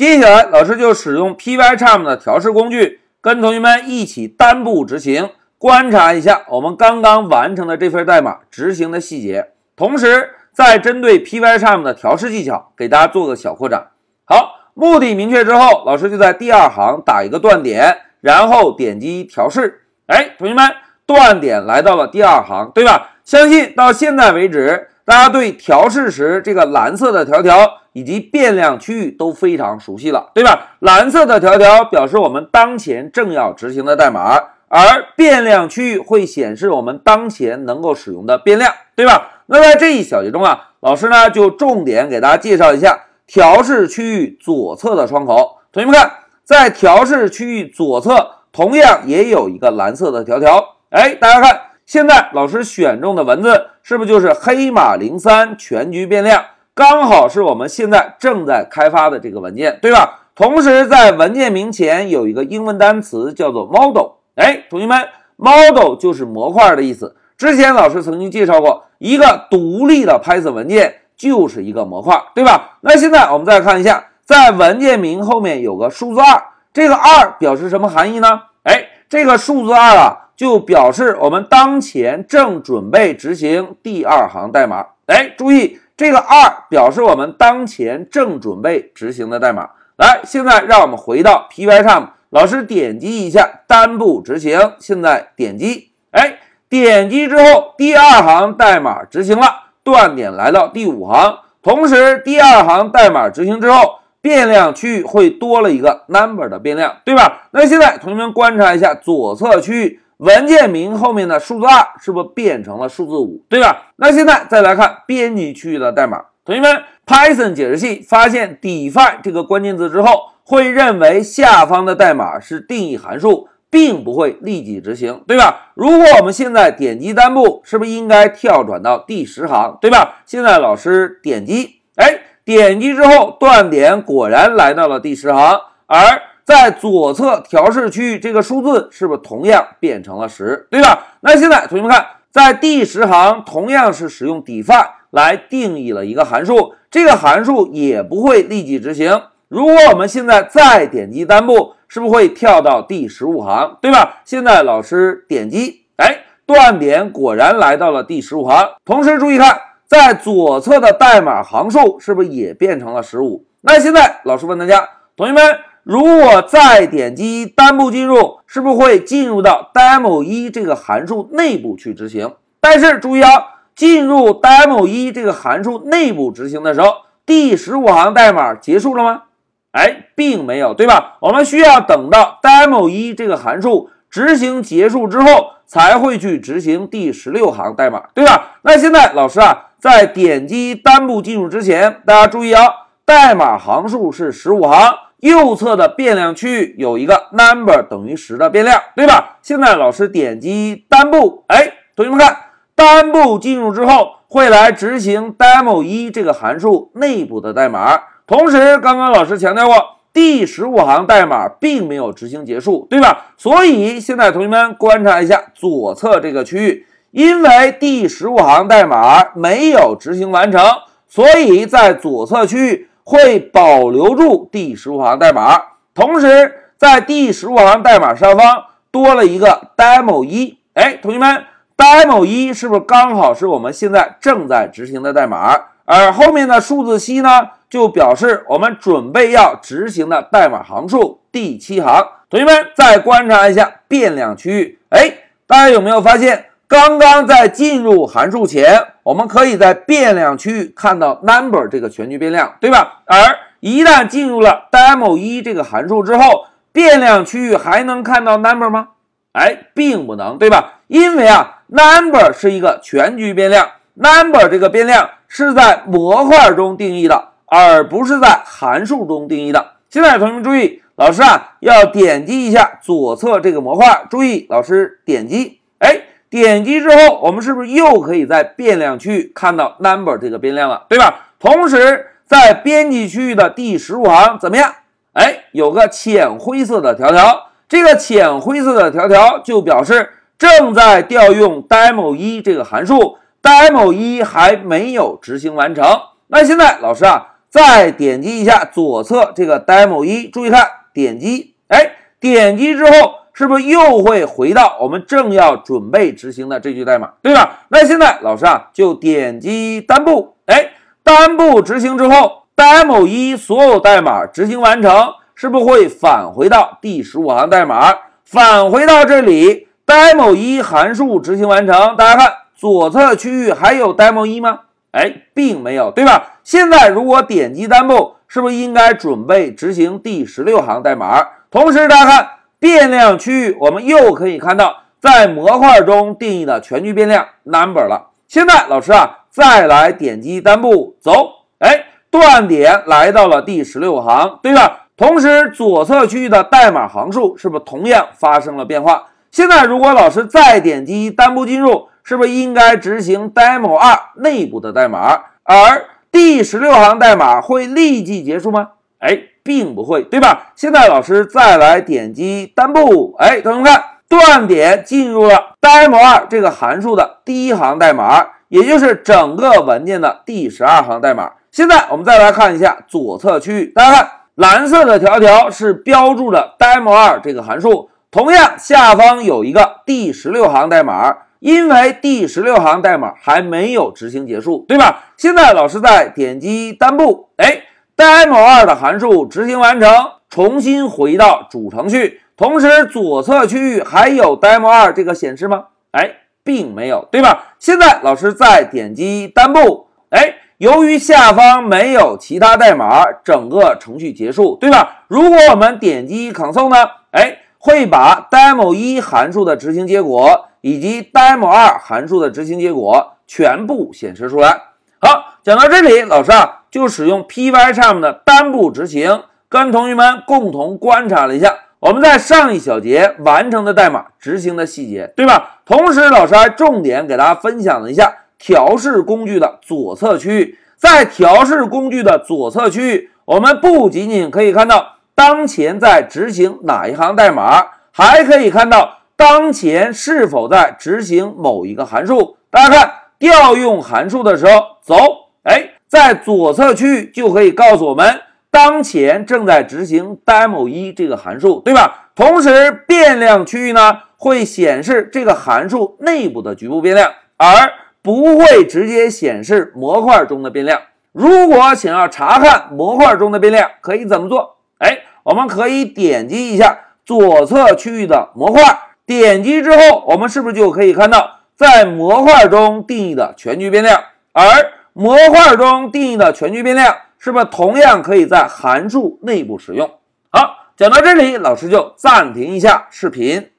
接下来，老师就使用 Pycharm 的调试工具，跟同学们一起单步执行，观察一下我们刚刚完成的这份代码执行的细节。同时，再针对 Pycharm 的调试技巧，给大家做个小扩展。好，目的明确之后，老师就在第二行打一个断点，然后点击调试。哎，同学们，断点来到了第二行，对吧？相信到现在为止。大家对调试时这个蓝色的条条以及变量区域都非常熟悉了，对吧？蓝色的条条表示我们当前正要执行的代码，而变量区域会显示我们当前能够使用的变量，对吧？那在这一小节中啊，老师呢就重点给大家介绍一下调试区域左侧的窗口。同学们看，在调试区域左侧同样也有一个蓝色的条条，哎，大家看。现在老师选中的文字是不是就是黑马零三全局变量？刚好是我们现在正在开发的这个文件，对吧？同时在文件名前有一个英文单词叫做 model。哎，同学们，model 就是模块的意思。之前老师曾经介绍过，一个独立的 Python 文件就是一个模块，对吧？那现在我们再看一下，在文件名后面有个数字二，这个二表示什么含义呢？哎，这个数字二啊。就表示我们当前正准备执行第二行代码。哎，注意这个二表示我们当前正准备执行的代码。来，现在让我们回到 Pycharm，老师点击一下单步执行。现在点击，哎，点击之后第二行代码执行了，断点来到第五行，同时第二行代码执行之后，变量区域会多了一个 number 的变量，对吧？那现在同学们观察一下左侧区域。文件名后面的数字二是不是变成了数字五，对吧？那现在再来看编辑区域的代码，同学们，Python 解释器发现 define 这个关键字之后，会认为下方的代码是定义函数，并不会立即执行，对吧？如果我们现在点击单步，是不是应该跳转到第十行，对吧？现在老师点击，哎，点击之后断点果然来到了第十行，而。在左侧调试区域，这个数字是不是同样变成了十，对吧？那现在同学们看，在第十行同样是使用 Defi 来定义了一个函数，这个函数也不会立即执行。如果我们现在再点击单步，是不是会跳到第十五行，对吧？现在老师点击，哎，断点果然来到了第十五行。同时注意看，在左侧的代码行数是不是也变成了十五？那现在老师问大家，同学们。如果再点击单步进入，是不是会进入到 demo 一这个函数内部去执行？但是注意啊，进入 demo 一这个函数内部执行的时候，第十五行代码结束了吗？哎，并没有，对吧？我们需要等到 demo 一这个函数执行结束之后，才会去执行第十六行代码，对吧？那现在老师啊，在点击单步进入之前，大家注意啊，代码行数是十五行。右侧的变量区域有一个 number 等于十的变量，对吧？现在老师点击单步，哎，同学们看，单步进入之后会来执行 demo 一这个函数内部的代码。同时，刚刚老师强调过，第十五行代码并没有执行结束，对吧？所以现在同学们观察一下左侧这个区域，因为第十五行代码没有执行完成，所以在左侧区域。会保留住第十五行代码，同时在第十五行代码上方多了一个 demo 一。哎，同学们，demo 一是不是刚好是我们现在正在执行的代码？而后面的数字七呢，就表示我们准备要执行的代码行数第七行。同学们再观察一下变量区域，哎，大家有没有发现？刚刚在进入函数前，我们可以在变量区域看到 number 这个全局变量，对吧？而一旦进入了 demo 一这个函数之后，变量区域还能看到 number 吗？哎，并不能，对吧？因为啊，number 是一个全局变量，number 这个变量是在模块中定义的，而不是在函数中定义的。现在同学们注意，老师啊要点击一下左侧这个模块，注意，老师点击，点击之后，我们是不是又可以在变量区域看到 number 这个变量了，对吧？同时，在编辑区域的第十五行怎么样？哎，有个浅灰色的条条，这个浅灰色的条条就表示正在调用 demo 一这个函数，demo 一还没有执行完成。那现在老师啊，再点击一下左侧这个 demo 一，注意看，点击，哎，点击之后是不是又会回到我们正要准备执行的这句代码，对吧？那现在老师啊就点击单步，哎，单步执行之后，demo 一所有代码执行完成，是不是会返回到第十五行代码？返回到这里，demo 一函数执行完成，大家看左侧区域还有 demo 一吗？哎，并没有，对吧？现在如果点击单步，是不是应该准备执行第十六行代码？同时，大家看变量区域，我们又可以看到在模块中定义的全局变量 number 了。现在老师啊，再来点击单步走，哎，断点来到了第十六行，对吧？同时，左侧区域的代码行数是不是同样发生了变化？现在如果老师再点击单步进入。是不是应该执行 demo 二内部的代码，而第十六行代码会立即结束吗？哎，并不会，对吧？现在老师再来点击单步，哎，同学们看，断点进入了 demo 二这个函数的第一行代码，也就是整个文件的第十二行代码。现在我们再来看一下左侧区域，大家看蓝色的条条是标注着 demo 二这个函数，同样下方有一个第十六行代码。因为第十六行代码还没有执行结束，对吧？现在老师再点击单步，哎，demo 二的函数执行完成，重新回到主程序。同时，左侧区域还有 demo 二这个显示吗？哎，并没有，对吧？现在老师再点击单步，哎，由于下方没有其他代码，整个程序结束，对吧？如果我们点击 console 呢？哎，会把 demo 一函数的执行结果。以及 demo 二函数的执行结果全部显示出来。好，讲到这里，老师啊就使用 Pycharm 的单步执行，跟同学们共同观察了一下我们在上一小节完成的代码执行的细节，对吧？同时，老师还重点给大家分享了一下调试工具的左侧区域。在调试工具的左侧区域，我们不仅仅可以看到当前在执行哪一行代码，还可以看到。当前是否在执行某一个函数？大家看调用函数的时候，走，哎，在左侧区域就可以告诉我们当前正在执行 demo 一这个函数，对吧？同时变量区域呢会显示这个函数内部的局部变量，而不会直接显示模块中的变量。如果想要查看模块中的变量，可以怎么做？哎，我们可以点击一下左侧区域的模块。点击之后，我们是不是就可以看到在模块中定义的全局变量？而模块中定义的全局变量是不是同样可以在函数内部使用？好，讲到这里，老师就暂停一下视频。